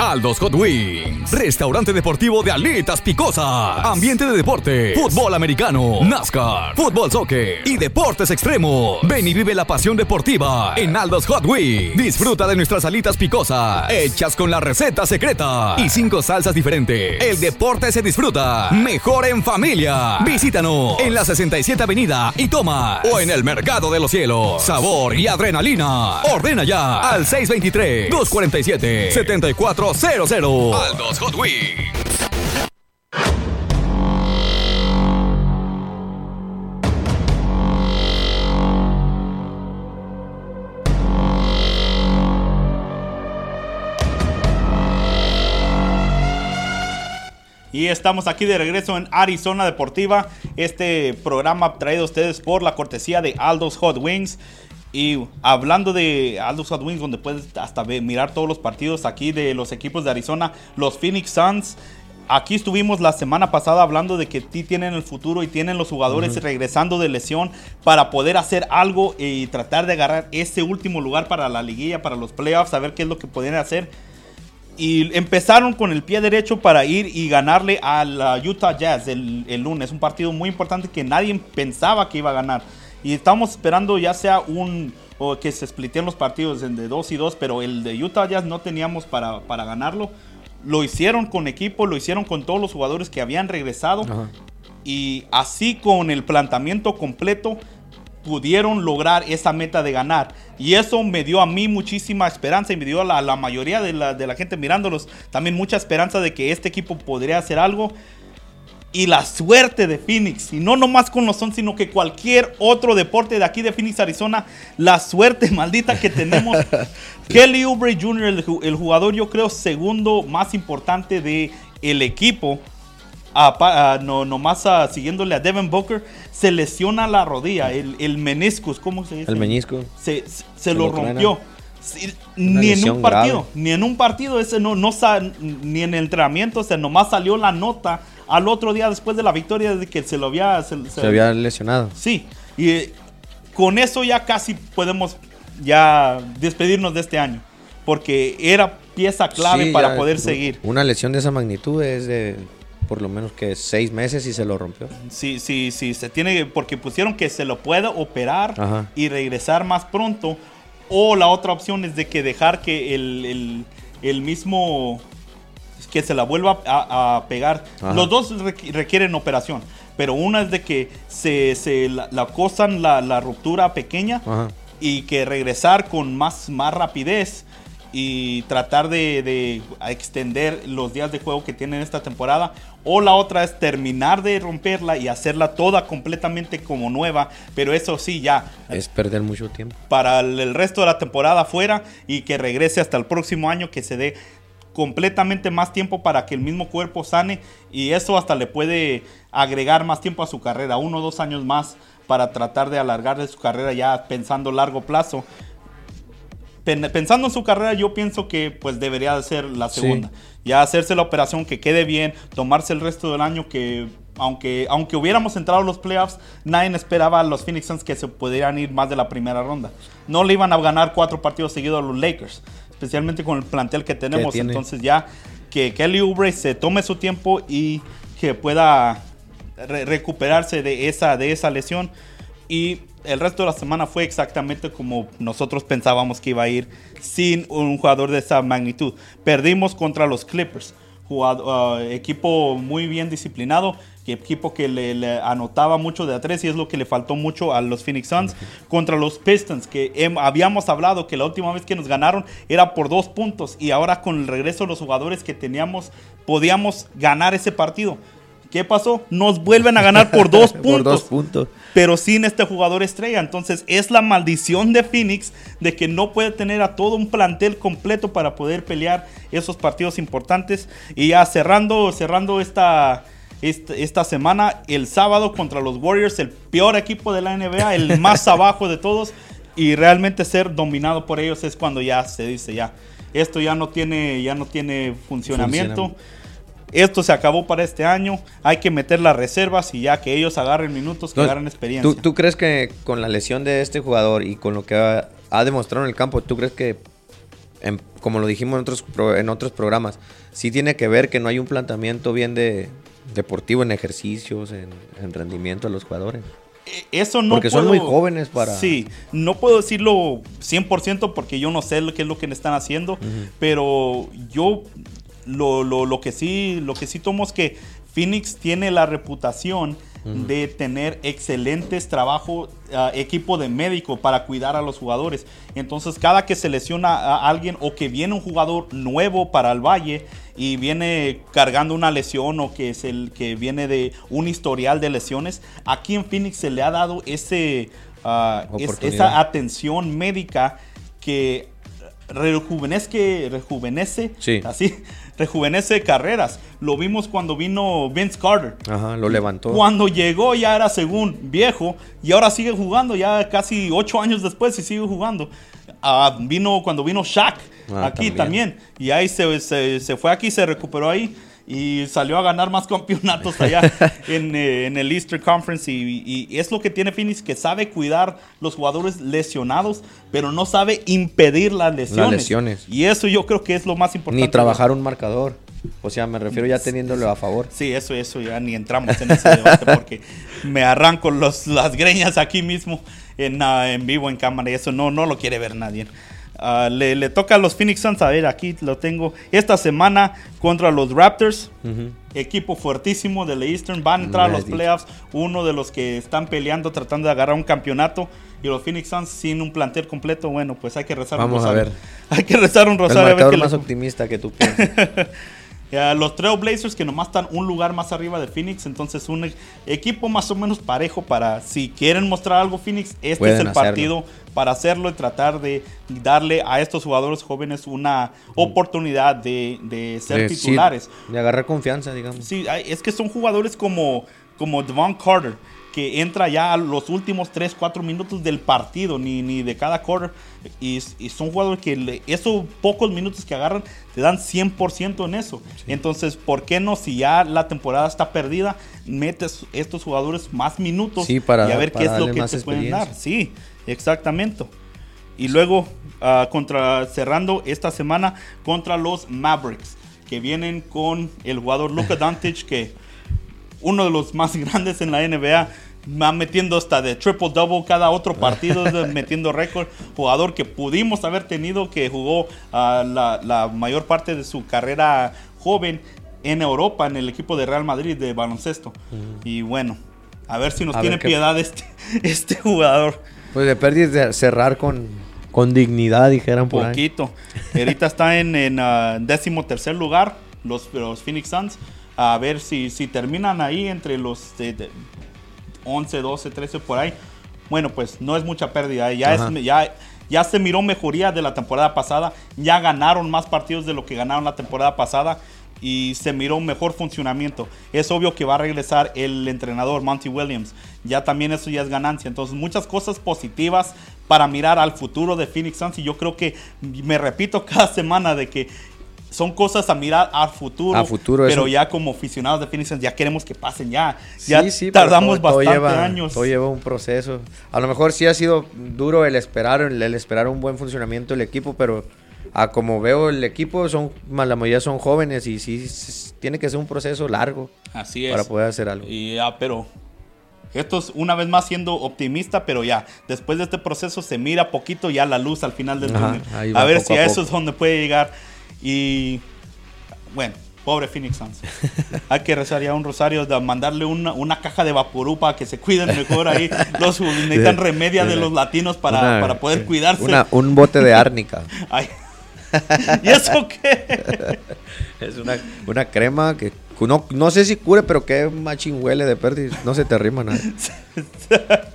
Speaker 4: Aldos Hot Wings. Restaurante deportivo de alitas picosas. Ambiente de deporte. Fútbol americano. NASCAR. Fútbol soccer. Y deportes extremos. Ven y vive la pasión deportiva en Aldos Hot Wings. Disfruta de nuestras alitas picosas. Hechas con la receta secreta. Y cinco salsas diferentes. El deporte se disfruta. Mejor en familia. Visítanos en la 67 Avenida y toma. O en el Mercado de los Cielos. Sabor y adrenalina. Ordena ya al 623-247-7400. Aldos Hot Wings.
Speaker 1: Y estamos aquí de regreso en Arizona Deportiva. Este programa traído a ustedes por la cortesía de Aldo's Hot Wings. Y hablando de Wings, donde puedes hasta mirar todos los partidos aquí de los equipos de Arizona, los Phoenix Suns. Aquí estuvimos la semana pasada hablando de que tienen el futuro y tienen los jugadores regresando de lesión para poder hacer algo y tratar de agarrar ese último lugar para la liguilla, para los playoffs, a ver qué es lo que podrían hacer. Y empezaron con el pie derecho para ir y ganarle a la Utah Jazz el, el lunes. Un partido muy importante que nadie pensaba que iba a ganar. Y estamos esperando ya sea un... o que se spliteen los partidos de 2 y 2, pero el de Utah Jazz no teníamos para, para ganarlo. Lo hicieron con equipo, lo hicieron con todos los jugadores que habían regresado.
Speaker 2: Ajá.
Speaker 1: Y así con el planteamiento completo pudieron lograr esa meta de ganar. Y eso me dio a mí muchísima esperanza y me dio a la, la mayoría de la, de la gente mirándolos también mucha esperanza de que este equipo podría hacer algo. Y la suerte de Phoenix, y no nomás con los Suns, sino que cualquier otro deporte de aquí de Phoenix, Arizona, la suerte [LAUGHS] maldita que tenemos. [LAUGHS] Kelly Oubre Jr., el, ju- el jugador yo creo segundo más importante de el equipo, a no, nomás a- siguiéndole a Devin Booker, se lesiona la rodilla, el, el meniscus, ¿cómo se dice?
Speaker 2: El meñisco.
Speaker 1: se, se- lo rompió. Sí, ni en un partido,
Speaker 2: grave.
Speaker 1: ni en un partido ese no, no ni en el entrenamiento, o sea, nomás salió la nota al otro día después de la victoria de que se lo había se-
Speaker 2: Se había lesionado.
Speaker 1: Sí, y eh, con eso ya casi podemos ya despedirnos de este año, porque era pieza clave
Speaker 2: Sí,
Speaker 1: para
Speaker 2: ya,
Speaker 1: poder seguir.
Speaker 2: Una lesión de esa magnitud es de por lo menos que seis meses y se lo rompió.
Speaker 1: Sí, sí, sí, se tiene porque pusieron que se lo puede operar
Speaker 2: Ajá.
Speaker 1: y regresar más pronto. O la otra opción es de que dejar que el, el- el mismo que se la vuelva a, a pegar.
Speaker 2: Ajá.
Speaker 1: Los dos requ- requieren operación, pero una es de que se, se la, la cosan la, la ruptura pequeña
Speaker 2: Ajá.
Speaker 1: y que regresar con más, más rapidez y tratar de, de extender los días de juego que tienen esta temporada. O la otra es terminar de romperla y hacerla toda completamente como nueva. Pero eso sí, ya
Speaker 2: Es perder mucho tiempo.
Speaker 1: para el el resto de la temporada fuera y que regrese hasta el próximo año, que se dé completamente más tiempo para que el mismo cuerpo sane y eso hasta le puede agregar más tiempo a su carrera, uno o dos años más para tratar de alargar de su carrera ya pensando largo plazo. Pen- Pensando en su carrera, yo pienso que pues debería de ser la
Speaker 2: Sí.
Speaker 1: segunda. Ya hacerse la operación que quede bien, tomarse el resto del año que aunque, aunque hubiéramos entrado a los playoffs, nadie esperaba a los Phoenix Suns que se pudieran ir más de la primera ronda. No le iban a ganar cuatro partidos seguidos a los Lakers, especialmente con el plantel que tenemos. Entonces ya que Kelly Oubre se tome su tiempo y que pueda re- recuperarse de esa, de esa lesión. Y el resto de la semana fue exactamente como nosotros pensábamos que iba a ir sin un jugador de esa magnitud. Perdimos contra los Clippers, jugado- uh, equipo muy bien disciplinado, equipo que le, le anotaba mucho de a tres y es lo que le faltó mucho a los Phoenix Suns contra los Pistons, que habíamos hablado que la última vez que nos ganaron era por dos puntos y ahora con el regreso de los jugadores que teníamos podíamos ganar ese partido. ¿Qué pasó? Nos vuelven a ganar por dos [LAUGHS] puntos
Speaker 2: Por dos puntos.
Speaker 1: pero sin este jugador estrella. Entonces es la maldición de Phoenix de que no puede tener a todo un plantel completo para poder pelear esos partidos importantes. Y ya cerrando, cerrando esta, esta, semana, el sábado contra los Warriors, el peor equipo de la NBA, el más [LAUGHS] abajo de todos. Y realmente ser dominado por ellos es cuando ya se dice ya. Esto ya no tiene, ya no tiene funcionamiento.
Speaker 2: Funciona.
Speaker 1: Esto se acabó para este año. Hay que meter las reservas y ya que ellos agarren minutos, que
Speaker 2: No,
Speaker 1: agarren experiencia.
Speaker 2: ¿tú, tú crees que con la lesión de este jugador y con lo que ha, ha demostrado en el campo, tú crees que, en- como lo dijimos en otros, en otros programas, sí tiene que ver que no hay un planteamiento bien de deportivo en ejercicios, en, en rendimiento de los jugadores?
Speaker 1: Eh, Eso no
Speaker 2: Porque son muy jóvenes para-
Speaker 1: Sí, no puedo decirlo 100% porque yo no sé lo que es lo que le están haciendo, pero yo lo, lo- lo que sí lo que sí tomo es que Phoenix tiene la reputación de tener excelentes trabajo, ah, equipo de médico para cuidar a los jugadores. Entonces, cada que se lesiona a alguien o que viene un jugador nuevo para el Valle y viene cargando una lesión o que es el que viene de un historial de lesiones, aquí en Phoenix se le ha dado ese ah, es- esa atención médica que rejuvenezque, rejuvenece,
Speaker 2: Sí.
Speaker 1: así, rejuvenece carreras. Lo vimos cuando vino Vince Carter.
Speaker 2: Ajá, lo levantó.
Speaker 1: Cuando llegó ya era según viejo y ahora sigue jugando ya casi ocho años después y sigue jugando. Ah, vino cuando vino Shaq
Speaker 2: Ah,
Speaker 1: aquí
Speaker 2: también.
Speaker 1: también. y ahí se, se- se fue aquí, se recuperó ahí y salió a ganar más campeonatos allá [LAUGHS] en, eh, en el Eastern Conference y, y es lo que tiene Phoenix que sabe cuidar los jugadores lesionados pero no sabe impedir las lesiones.
Speaker 2: lesiones.
Speaker 1: Y eso yo creo que es lo más importante.
Speaker 2: Ni trabajar un marcador. O sea, me refiero ya teniéndolo a favor.
Speaker 1: Sí, eso, eso ya ni entramos en ese debate porque me arranco los, las greñas aquí mismo en, ah, en vivo en cámara y eso no, no lo quiere ver nadie. Ah, le, le toca a los Phoenix Suns, a ver, aquí lo tengo. Esta semana contra los Raptors, equipo fuertísimo de la Eastern, van a entrar a los playoffs, uno de los que están peleando tratando de agarrar un campeonato. Y los Phoenix Suns sin un plantel completo, bueno, pues hay que rezar
Speaker 2: Vamos
Speaker 1: un
Speaker 2: a
Speaker 1: rosario.
Speaker 2: ver. [LAUGHS]
Speaker 1: Hay que rezar un
Speaker 2: El
Speaker 1: rosario. a ver qué le-
Speaker 2: más optimista que tú piensas. [LAUGHS]
Speaker 1: Eh, los Trailblazers que nomás están un lugar más arriba de Phoenix, entonces un e- equipo más o menos parejo para si quieren mostrar algo Phoenix, este es el
Speaker 2: hacerlo.
Speaker 1: partido para hacerlo y tratar de darle a estos jugadores jóvenes una oportunidad de, de ser
Speaker 2: sí,
Speaker 1: titulares.
Speaker 2: de agarrar confianza, digamos.
Speaker 1: Sí, es que son jugadores como, como Devon Carter, que entra ya a los últimos 3, 4 minutos del partido, ni, ni de cada quarter. Y, y son jugadores que le- esos pocos minutos que agarran te dan 100% en eso. Entonces, ¿por qué no, si ya la temporada está perdida, metes estos jugadores más minutos
Speaker 2: Sí, para-
Speaker 1: y a ver qué es lo que te pueden dar? Sí, exactamente. Y luego, ah, contra, cerrando esta semana contra los Mavericks, que vienen con el jugador Luka [LAUGHS] Doncic, que uno de los más [LAUGHS] grandes en la NBA, va metiendo hasta de triple double cada otro partido, [LAUGHS] metiendo récord. Jugador que pudimos haber tenido, que jugó ah, la, la mayor parte de su carrera joven en Europa, en el equipo de Real Madrid de baloncesto. Y bueno, a ver si nos
Speaker 2: A
Speaker 1: tiene piedad este, [LAUGHS] este jugador.
Speaker 2: Pues de pérdida de cerrar con, con dignidad, dijeran por ahí.
Speaker 1: Poquito. Ahorita está en, en ah, décimo tercer lugar los, los Phoenix Suns. A ver si, si terminan ahí entre los de- de 11, 12, 13 por ahí. Bueno, pues no es mucha pérdida. Ya,
Speaker 2: Ajá.
Speaker 1: es, ya, ya se miró mejoría de la temporada pasada. Ya ganaron más partidos de lo que ganaron la temporada pasada. Y se miró un mejor funcionamiento. Es obvio que va a regresar el entrenador Monty Williams. Ya también eso ya es ganancia. Entonces muchas cosas positivas para mirar al futuro de Phoenix Suns. Y yo creo que me repito [LAUGHS] cada semana de que son cosas a mirar al futuro.
Speaker 2: A futuro,
Speaker 1: pero
Speaker 2: eso.
Speaker 1: ya como aficionados de Phoenix ya queremos que pasen ya.
Speaker 2: Sí,
Speaker 1: ya
Speaker 2: sí,
Speaker 1: tardamos
Speaker 2: todo- todo
Speaker 1: bastante
Speaker 2: lleva-
Speaker 1: años.
Speaker 2: Todo lleva un proceso. A lo mejor sí ha sido duro el esperar, el, el esperar un buen funcionamiento del equipo, pero a como veo el equipo, son la mayoría son jóvenes y sí, tiene que ser un proceso largo
Speaker 1: Así es.
Speaker 2: para poder hacer algo.
Speaker 1: Y ya, pero esto es una vez más siendo optimista, pero ya, después de este proceso se mira poquito ya la luz al final del túnel. A ver si
Speaker 2: a
Speaker 1: a, eso es donde puede llegar. Y bueno, pobre Phoenix Suns. [LAUGHS] Hay que rezar ya un rosario, de mandarle una, una caja de vaporú para que se cuiden mejor ahí. Los [LAUGHS] necesitan remedia de los latinos para,
Speaker 2: Una-
Speaker 1: para poder cuidarse.
Speaker 2: una- un bote de árnica. [LAUGHS]
Speaker 1: Ay. ¿Y eso qué?
Speaker 2: es una, una crema que no, no sé si cure, pero que machín huele de pérdida. No se te arrima nada. [LAUGHS]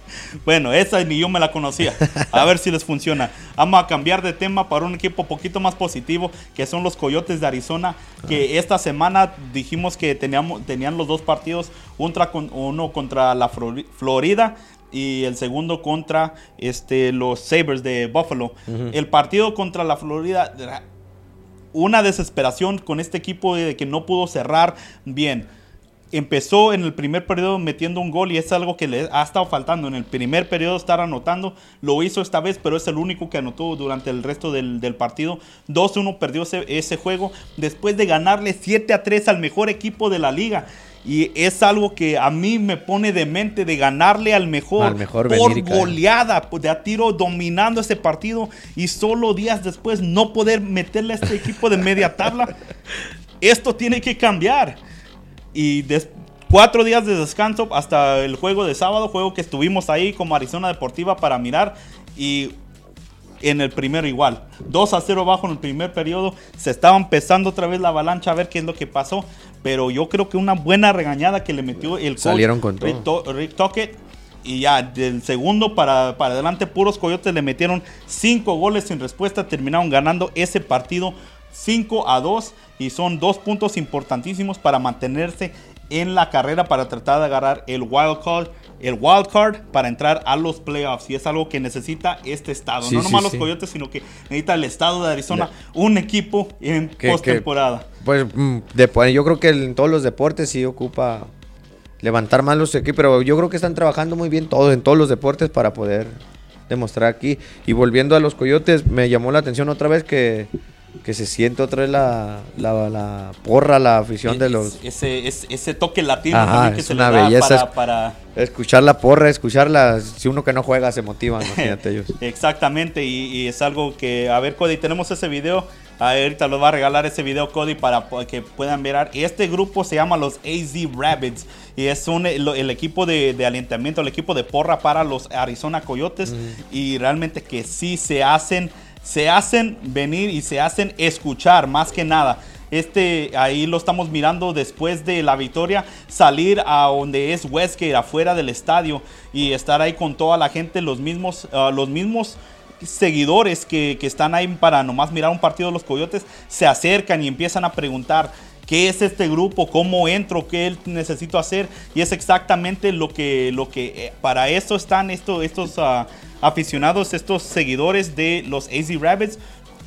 Speaker 1: Bueno, esa ni yo me la conocía. A ver si les funciona. Vamos a cambiar de tema para un equipo poquito más positivo, que son los Coyotes de Arizona, que esta semana dijimos que teníamos, tenían los dos partidos, uno contra la Flori- Florida y el segundo contra este, los Sabres de Buffalo. El partido contra la Florida, una desesperación con este equipo de que no pudo cerrar bien empezó en el primer periodo metiendo un gol y es algo que le ha estado faltando. En el primer periodo estar anotando, lo hizo esta vez, pero es el único que anotó durante el resto del, partido. 2-1 perdió ese juego después de ganarle 7-3 al mejor equipo de la liga. Y es algo que a mí me pone de mente de ganarle al mejor,
Speaker 2: Al mejor
Speaker 1: por
Speaker 2: venir
Speaker 1: goleada, pues, de a tiro dominando ese partido y solo días después no poder meterle a este equipo de media tabla. [LAUGHS] Esto tiene que cambiar. Y cuatro días de descanso hasta el juego de sábado, juego que estuvimos ahí como Arizona Deportiva para mirar. Y en el primero igual. 2 a 0 bajo en el primer periodo. Se estaba empezando otra vez la avalancha a ver qué es lo que pasó. Pero yo creo que una buena regañada que le metió el coach
Speaker 2: Salieron con todo.
Speaker 1: Rick, To- Rick Tocchet. Y ya del segundo para, para adelante, puros coyotes le metieron cinco goles sin respuesta. Terminaron ganando ese partido 5 a 2. Y son dos puntos importantísimos para mantenerse en la carrera para tratar de agarrar el wild card, el wild card para entrar a los playoffs. Y es algo que necesita este estado.
Speaker 2: Sí,
Speaker 1: no
Speaker 2: sí,
Speaker 1: nomás los
Speaker 2: sí.
Speaker 1: coyotes, sino que necesita el estado de Arizona un equipo en postemporada.
Speaker 2: Pues mm, de- pues, yo creo que en todos los deportes sí ocupa levantar más los equipos, pero yo creo que están trabajando muy bien todos en todos los deportes para poder demostrar aquí. Y volviendo a los coyotes, me llamó la atención otra vez que, que se siente otra vez la, la, la porra, la afición de
Speaker 1: Es-
Speaker 2: los...
Speaker 1: ese, ese, ese toque latino
Speaker 2: Ajá,
Speaker 1: también que
Speaker 2: es
Speaker 1: se
Speaker 2: una
Speaker 1: le da
Speaker 2: belleza,
Speaker 1: para,
Speaker 2: es-
Speaker 1: para-
Speaker 2: Escuchar la porra, escucharla, si uno que no juega se motiva, [LAUGHS] imagínate ellos.
Speaker 1: Exactamente, y, y es algo que, a ver, Cody, tenemos ese video. Ahorita los va a regalar ese video, Cody, para que puedan ver. Este grupo se llama los AZ Rabbits y es un, el, el equipo de, de alentamiento, el equipo de porra para los Arizona Coyotes. Y realmente que sí se hacen, se hacen venir y se hacen escuchar más que nada. este, ahí lo estamos mirando después de la victoria, salir a donde es Westgate, afuera del estadio, y estar ahí con toda la gente, los mismos, ah, los mismos seguidores que, que están ahí para nomás mirar un partido de los Coyotes, se acercan y empiezan a preguntar qué es este grupo, cómo entro, qué necesito hacer. Y es exactamente lo que, lo que eh, para eso están estos, estos ah, aficionados, estos seguidores de los AZ Rabbits.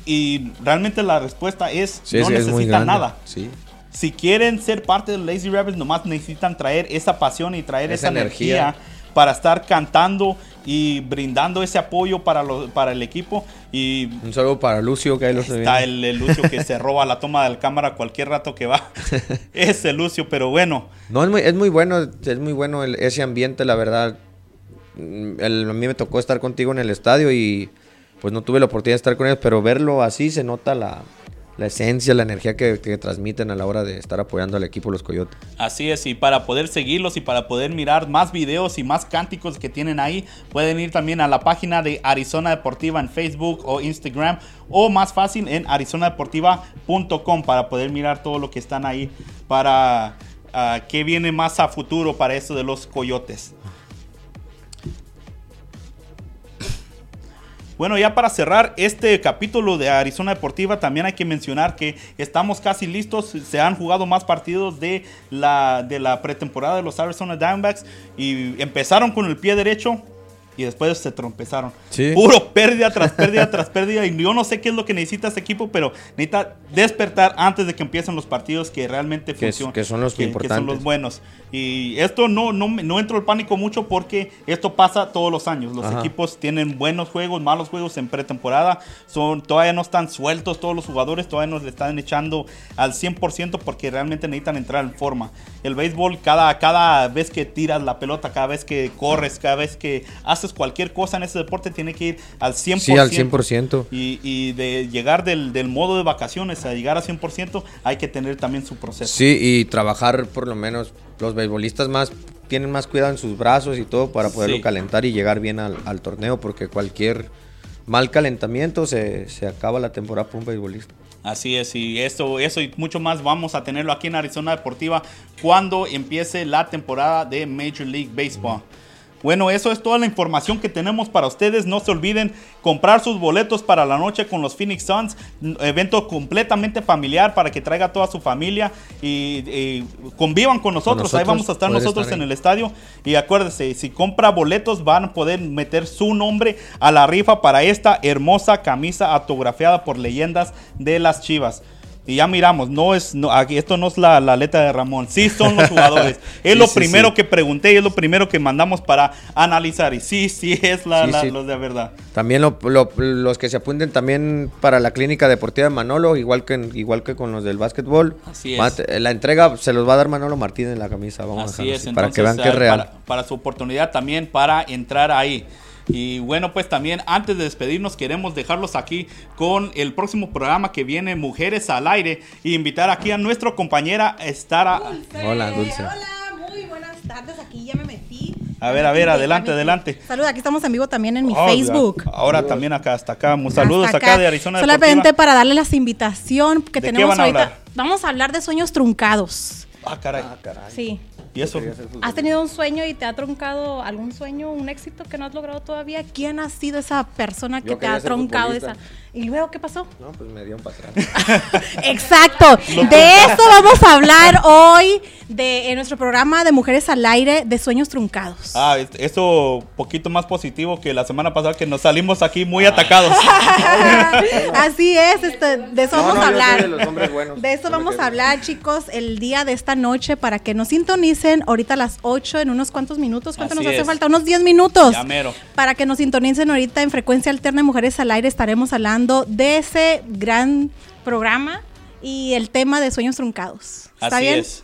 Speaker 1: Y realmente la respuesta es
Speaker 2: Sí,
Speaker 1: no
Speaker 2: es
Speaker 1: necesitan nada.
Speaker 2: Sí.
Speaker 1: Si quieren ser parte de los Lazy Rabbits, nomás necesitan traer esa pasión y traer esa,
Speaker 2: Esa
Speaker 1: energía.
Speaker 2: energía.
Speaker 1: para estar cantando y brindando ese apoyo para, los, para el equipo. Y
Speaker 2: Un saludo para Lucio, que ahí lo
Speaker 1: está el, el Lucio que se [LAUGHS] roba la toma de la cámara cualquier rato que va. [LAUGHS] Ese Lucio, pero bueno.
Speaker 2: No, es muy, es muy bueno, es muy bueno el- ese ambiente, la verdad. Mm, el- a mí me tocó estar contigo en el estadio y pues no tuve la oportunidad de estar con ellos, pero verlo así se nota la, la esencia, la energía que, transmiten a la hora de estar apoyando al equipo Los Coyotes.
Speaker 1: Así es, y para poder seguirlos y para poder mirar más videos y más cánticos que tienen ahí, pueden ir también a la página de Arizona Deportiva en Facebook o Instagram, o más fácil en arizonadeportiva.com para poder mirar todo lo que están ahí para ah, qué viene más a futuro para eso de los coyotes. Bueno, ya para cerrar este capítulo de Arizona Deportiva, también hay que mencionar que estamos casi listos. Se han jugado más partidos de la, de la pretemporada de los Arizona Diamondbacks y empezaron con el pie derecho y después se trompezaron.
Speaker 2: Sí.
Speaker 1: Puro pérdida tras pérdida tras pérdida. Y yo no sé qué es lo que necesita este equipo, pero necesita despertar antes de que empiecen los partidos que realmente
Speaker 2: Que
Speaker 1: funcionan.
Speaker 2: que son los
Speaker 1: que, que son
Speaker 2: importantes.
Speaker 1: los buenos. Y esto no, no, no entro el pánico mucho porque esto pasa todos los años. Los
Speaker 2: Ajá.
Speaker 1: equipos tienen buenos juegos, malos juegos en pretemporada. Son, todavía no están sueltos todos los jugadores, todavía nos le están echando al 100% porque realmente necesitan entrar en forma. El béisbol, cada, cada vez que tiras la pelota, cada vez que corres, cada vez que haces cualquier cosa en ese deporte, tiene que ir al 100%.
Speaker 2: Sí, al 100%.
Speaker 1: Y, y de llegar del, del modo de vacaciones a llegar al 100%, hay que tener también su proceso.
Speaker 2: Sí, y trabajar por lo menos los beisbolistas más tienen más cuidado en sus brazos y todo para poderlo
Speaker 1: Sí.
Speaker 2: calentar y llegar bien al, al torneo porque cualquier mal calentamiento se, se acaba la temporada para un beisbolista.
Speaker 1: Así es, y eso, eso y mucho más vamos a tenerlo aquí en Arizona Deportiva cuando empiece la temporada de Major League Baseball. Bueno, eso es toda la información que tenemos para ustedes. No se olviden comprar sus boletos para la noche con los Phoenix Suns. Un Evento completamente familiar para que traiga toda su familia y, y convivan con nosotros. Ahí
Speaker 2: nosotros,
Speaker 1: vamos a estar nosotros
Speaker 2: estar
Speaker 1: en el estadio. Y acuérdese, si compra boletos van a poder meter su nombre a la rifa para esta hermosa camisa autografiada por leyendas de las Chivas. Y ya miramos, no es, no, aquí, esto no es la, la letra de Ramón, sí son los jugadores. [LAUGHS] Es
Speaker 2: Sí,
Speaker 1: lo
Speaker 2: sí,
Speaker 1: primero
Speaker 2: sí.
Speaker 1: que pregunté y es lo primero que mandamos para analizar. Y sí, sí es la, los de verdad.
Speaker 2: También lo- lo- los que se apunten también para la clínica deportiva de Manolo, igual que, igual que con los del básquetbol.
Speaker 1: Así es.
Speaker 2: Te- La entrega se los va a dar Manolo Martínez en la camisa. Vamos a
Speaker 1: Así es,
Speaker 2: así, para que
Speaker 1: entonces,
Speaker 2: vean que es
Speaker 1: ah,
Speaker 2: real.
Speaker 1: Para, para su oportunidad también para entrar ahí. Y bueno, pues también antes de despedirnos queremos dejarlos aquí con el próximo programa que viene Mujeres al Aire y invitar aquí a nuestra compañera Estara.
Speaker 2: Hola, Dulce.
Speaker 5: Hola, muy buenas tardes. Aquí ya me metí.
Speaker 1: A ver, a ver, adelante, adelante.
Speaker 5: Saludos, aquí estamos en vivo también en mi
Speaker 1: Oh,
Speaker 5: Facebook.
Speaker 1: ya. Ahora también acá, hasta acá. Saludos
Speaker 5: Hasta
Speaker 1: acá. de Arizona
Speaker 5: Solamente
Speaker 1: Deportiva.
Speaker 5: para darle las invitación que
Speaker 1: ¿De qué
Speaker 5: tenemos
Speaker 1: van a
Speaker 5: ahorita.
Speaker 1: hablar?
Speaker 5: Vamos a hablar de sueños truncados.
Speaker 1: Ah, caray.
Speaker 5: Sí.
Speaker 1: ¿Y eso?
Speaker 5: ¿Has tenido un sueño y te ha truncado algún sueño, un éxito que no has logrado todavía? ¿Quién ha sido esa persona que
Speaker 2: Yo
Speaker 5: te ha truncado
Speaker 2: futbolista.
Speaker 5: esa? ¿Y luego qué pasó?
Speaker 2: No, pues me dieron para atrás. [LAUGHS]
Speaker 5: Exacto. De eso vamos a hablar hoy de en nuestro programa de Mujeres al Aire de sueños truncados.
Speaker 1: Ah, es- eso poquito más positivo que la semana pasada que nos salimos aquí muy atacados. [LAUGHS]
Speaker 5: Así es, este, de eso
Speaker 2: No,
Speaker 5: vamos
Speaker 2: no,
Speaker 5: a
Speaker 2: yo soy
Speaker 5: hablar.
Speaker 2: de los hombres buenos.
Speaker 5: De eso vamos a hablar, chicos, el día de esta noche para que nos sintonicen ahorita a las 8 en unos cuantos minutos. ¿Cuánto
Speaker 1: Así
Speaker 5: nos hace
Speaker 1: es.
Speaker 5: falta? Unos 10 minutos.
Speaker 1: Ya mero.
Speaker 5: Para que nos sintonicen ahorita en Frecuencia Alterna de Mujeres al Aire estaremos hablando de ese gran programa y el tema de sueños truncados. ¿Está
Speaker 1: Así
Speaker 5: bien?
Speaker 1: es.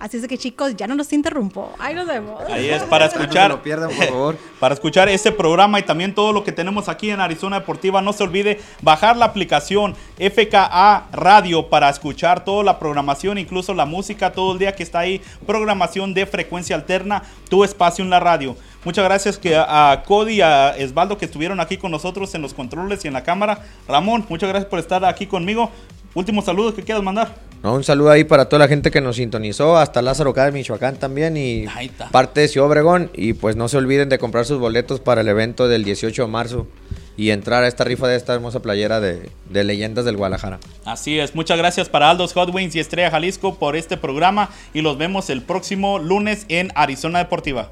Speaker 5: Así es que chicos, ya no los interrumpo. Ahí nos vemos.
Speaker 1: Ahí es para [LAUGHS]
Speaker 2: No
Speaker 1: escuchar.
Speaker 2: lo pierdan, por favor. [LAUGHS]
Speaker 1: Para escuchar ese programa y también todo lo que tenemos aquí en Arizona Deportiva, no se olvide bajar la aplicación FKA Radio para escuchar toda la programación, incluso la música todo el día que está ahí. Programación de frecuencia alterna, tu espacio en la radio. Muchas gracias que a Cody y a Esbaldo que estuvieron aquí con nosotros en los controles y en la cámara. Ramón, muchas gracias por estar aquí conmigo. Último saludo que quieras mandar.
Speaker 2: No, un saludo ahí para toda la gente que nos sintonizó, hasta Lázaro Cádiz, Michoacán también y parte de Ciudad Obregón. Y pues no se olviden de comprar sus boletos para el evento del 18 de marzo y entrar a esta rifa de esta hermosa playera de, de leyendas del Guadalajara.
Speaker 1: Así es, muchas gracias para Aldos Hot Wings y Estrella Jalisco por este programa y los vemos el próximo lunes en Arizona Deportiva.